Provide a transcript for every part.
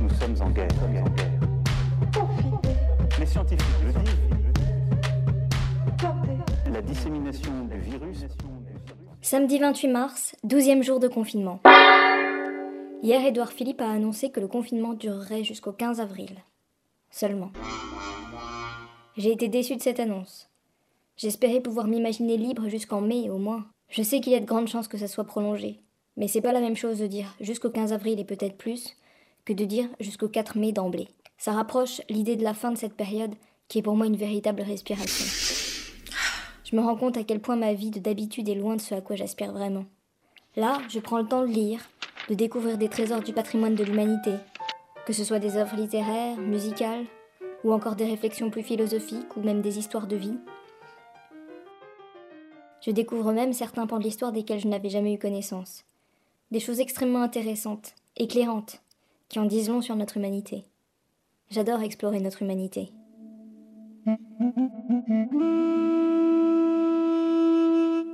Nous sommes en guerre. Les scientifiques le disent. La dissémination du virus. Samedi 28 mars, 12e jour de confinement. Hier, Édouard Philippe a annoncé que le confinement durerait jusqu'au 15 avril. Seulement. J'ai été déçue de cette annonce. J'espérais pouvoir m'imaginer libre jusqu'en mai au moins. Je sais qu'il y a de grandes chances que ça soit prolongé. Mais c'est pas la même chose de dire jusqu'au 15 avril et peut-être plus que de dire jusqu'au 4 mai d'emblée. Ça rapproche l'idée de la fin de cette période qui est pour moi une véritable respiration. Je me rends compte à quel point ma vie de d'habitude est loin de ce à quoi j'aspire vraiment. Là, je prends le temps de lire, de découvrir des trésors du patrimoine de l'humanité, que ce soit des œuvres littéraires, musicales, ou encore des réflexions plus philosophiques, ou même des histoires de vie. Je découvre même certains pans de l'histoire desquels je n'avais jamais eu connaissance. Des choses extrêmement intéressantes, éclairantes, qui en disent long sur notre humanité. J'adore explorer notre humanité.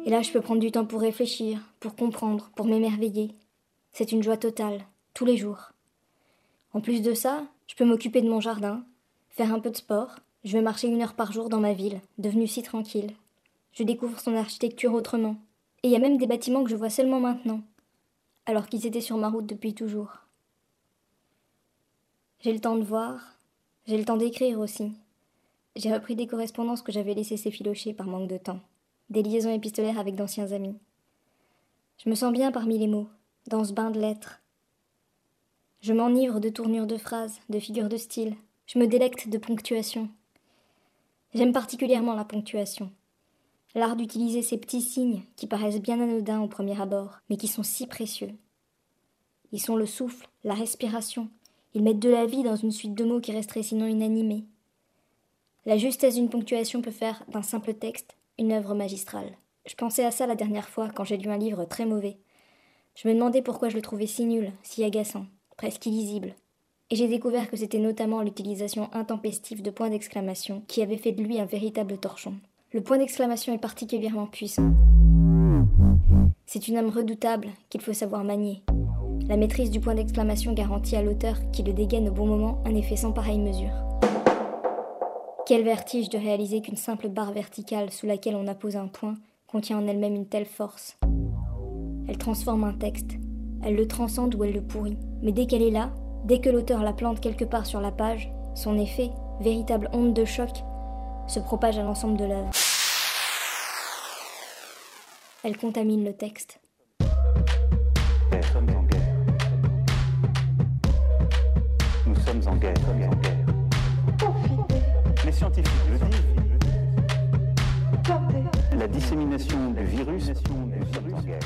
Et là, je peux prendre du temps pour réfléchir, pour comprendre, pour m'émerveiller. C'est une joie totale, tous les jours. En plus de ça, je peux m'occuper de mon jardin, faire un peu de sport. Je vais marcher une heure par jour dans ma ville, devenue si tranquille. Je découvre son architecture autrement. Et il y a même des bâtiments que je vois seulement maintenant, alors qu'ils étaient sur ma route depuis toujours. J'ai le temps de voir, j'ai le temps d'écrire aussi. J'ai repris des correspondances que j'avais laissées s'effilocher par manque de temps, des liaisons épistolaires avec d'anciens amis. Je me sens bien parmi les mots, dans ce bain de lettres. Je m'enivre de tournures de phrases, de figures de style, je me délecte de ponctuation. J'aime particulièrement la ponctuation l'art d'utiliser ces petits signes qui paraissent bien anodins au premier abord, mais qui sont si précieux. Ils sont le souffle, la respiration, ils mettent de la vie dans une suite de mots qui resterait sinon inanimés. La justesse d'une ponctuation peut faire d'un simple texte une œuvre magistrale. Je pensais à ça la dernière fois quand j'ai lu un livre très mauvais. Je me demandais pourquoi je le trouvais si nul, si agaçant, presque illisible. Et j'ai découvert que c'était notamment l'utilisation intempestive de points d'exclamation qui avait fait de lui un véritable torchon. Le point d'exclamation est particulièrement puissant. C'est une âme redoutable qu'il faut savoir manier. La maîtrise du point d'exclamation garantit à l'auteur qui le dégaine au bon moment un effet sans pareille mesure. Quel vertige de réaliser qu'une simple barre verticale sous laquelle on appose un point contient en elle-même une telle force. Elle transforme un texte, elle le transcende ou elle le pourrit. Mais dès qu'elle est là, dès que l'auteur la plante quelque part sur la page, son effet, véritable onde de choc, se propage à l'ensemble de l'œuvre. Elle contamine le texte. Nous sommes en guerre. Nous sommes en guerre. En guerre. Les scientifiques le disent. La dissémination du virus. Nous sommes en guerre.